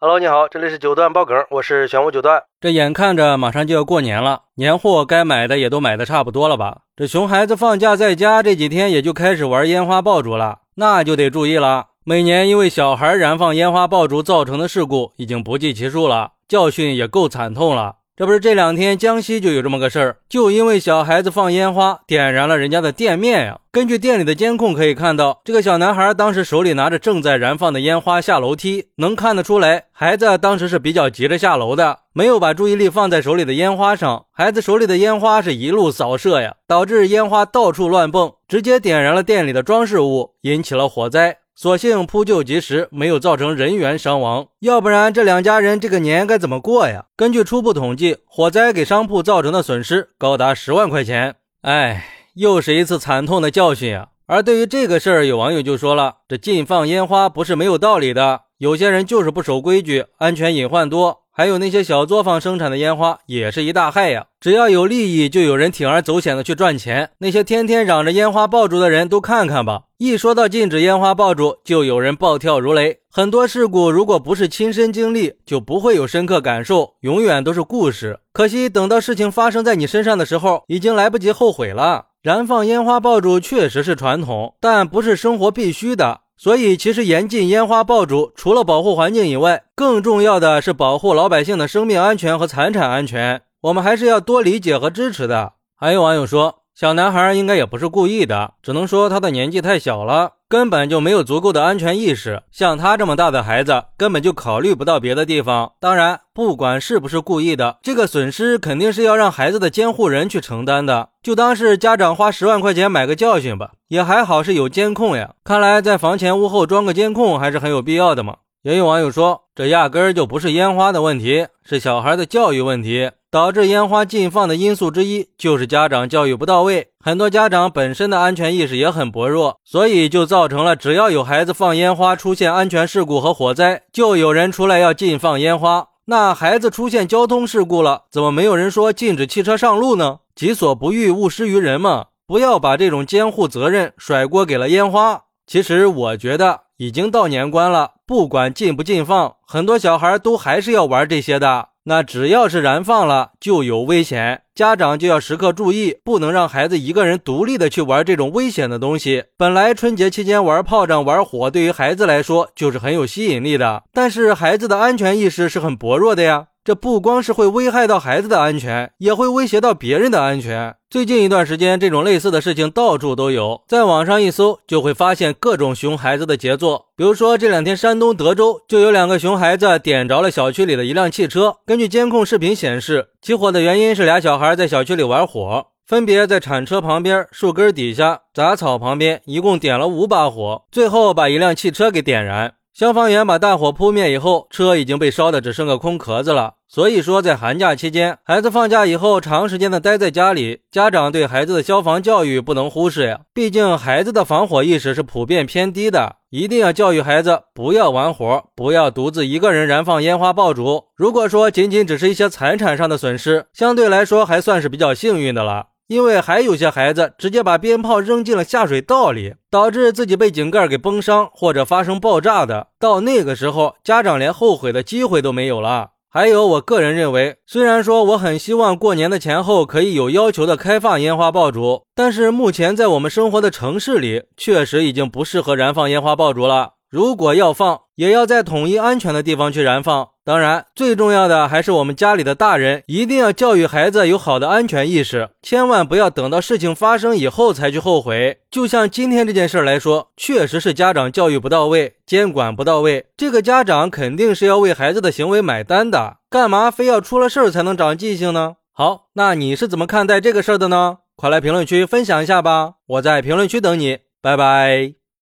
Hello，你好，这里是九段爆梗，我是玄武九段。这眼看着马上就要过年了，年货该买的也都买的差不多了吧？这熊孩子放假在家这几天也就开始玩烟花爆竹了，那就得注意了。每年因为小孩燃放烟花爆竹造成的事故已经不计其数了，教训也够惨痛了。这不是这两天江西就有这么个事儿，就因为小孩子放烟花点燃了人家的店面呀。根据店里的监控可以看到，这个小男孩当时手里拿着正在燃放的烟花下楼梯，能看得出来，孩子当时是比较急着下楼的，没有把注意力放在手里的烟花上。孩子手里的烟花是一路扫射呀，导致烟花到处乱蹦，直接点燃了店里的装饰物，引起了火灾。所幸扑救及时，没有造成人员伤亡，要不然这两家人这个年该怎么过呀？根据初步统计，火灾给商铺造成的损失高达十万块钱。哎，又是一次惨痛的教训啊！而对于这个事儿，有网友就说了：“这禁放烟花不是没有道理的，有些人就是不守规矩，安全隐患多。”还有那些小作坊生产的烟花也是一大害呀！只要有利益，就有人铤而走险的去赚钱。那些天天嚷着烟花爆竹的人都看看吧，一说到禁止烟花爆竹，就有人暴跳如雷。很多事故如果不是亲身经历，就不会有深刻感受，永远都是故事。可惜等到事情发生在你身上的时候，已经来不及后悔了。燃放烟花爆竹确实是传统，但不是生活必须的。所以，其实严禁烟花爆竹，除了保护环境以外，更重要的是保护老百姓的生命安全和财产安全。我们还是要多理解和支持的。还有网友说。小男孩应该也不是故意的，只能说他的年纪太小了，根本就没有足够的安全意识。像他这么大的孩子，根本就考虑不到别的地方。当然，不管是不是故意的，这个损失肯定是要让孩子的监护人去承担的。就当是家长花十万块钱买个教训吧。也还好是有监控呀，看来在房前屋后装个监控还是很有必要的嘛。也有网友说，这压根儿就不是烟花的问题，是小孩的教育问题。导致烟花禁放的因素之一就是家长教育不到位，很多家长本身的安全意识也很薄弱，所以就造成了只要有孩子放烟花出现安全事故和火灾，就有人出来要禁放烟花。那孩子出现交通事故了，怎么没有人说禁止汽车上路呢？己所不欲，勿施于人嘛！不要把这种监护责任甩锅给了烟花。其实我觉得已经到年关了，不管禁不禁放，很多小孩都还是要玩这些的。那只要是燃放了，就有危险，家长就要时刻注意，不能让孩子一个人独立的去玩这种危险的东西。本来春节期间玩炮仗、玩火，对于孩子来说就是很有吸引力的，但是孩子的安全意识是很薄弱的呀。这不光是会危害到孩子的安全，也会威胁到别人的安全。最近一段时间，这种类似的事情到处都有，在网上一搜就会发现各种熊孩子的杰作。比如说，这两天山东德州就有两个熊孩子点着了小区里的一辆汽车。根据监控视频显示，起火的原因是俩小孩在小区里玩火，分别在铲车旁边、树根底下、杂草旁边，一共点了五把火，最后把一辆汽车给点燃。消防员把大火扑灭以后，车已经被烧的只剩个空壳子了。所以说，在寒假期间，孩子放假以后长时间的待在家里，家长对孩子的消防教育不能忽视呀。毕竟孩子的防火意识是普遍偏低的，一定要教育孩子不要玩火，不要独自一个人燃放烟花爆竹。如果说仅仅只是一些财产上的损失，相对来说还算是比较幸运的了。因为还有些孩子直接把鞭炮扔进了下水道里，导致自己被井盖给崩伤或者发生爆炸的，到那个时候，家长连后悔的机会都没有了。还有，我个人认为，虽然说我很希望过年的前后可以有要求的开放烟花爆竹，但是目前在我们生活的城市里，确实已经不适合燃放烟花爆竹了。如果要放，也要在统一安全的地方去燃放。当然，最重要的还是我们家里的大人一定要教育孩子有好的安全意识，千万不要等到事情发生以后才去后悔。就像今天这件事儿来说，确实是家长教育不到位，监管不到位，这个家长肯定是要为孩子的行为买单的。干嘛非要出了事儿才能长记性呢？好，那你是怎么看待这个事儿的呢？快来评论区分享一下吧，我在评论区等你，拜拜。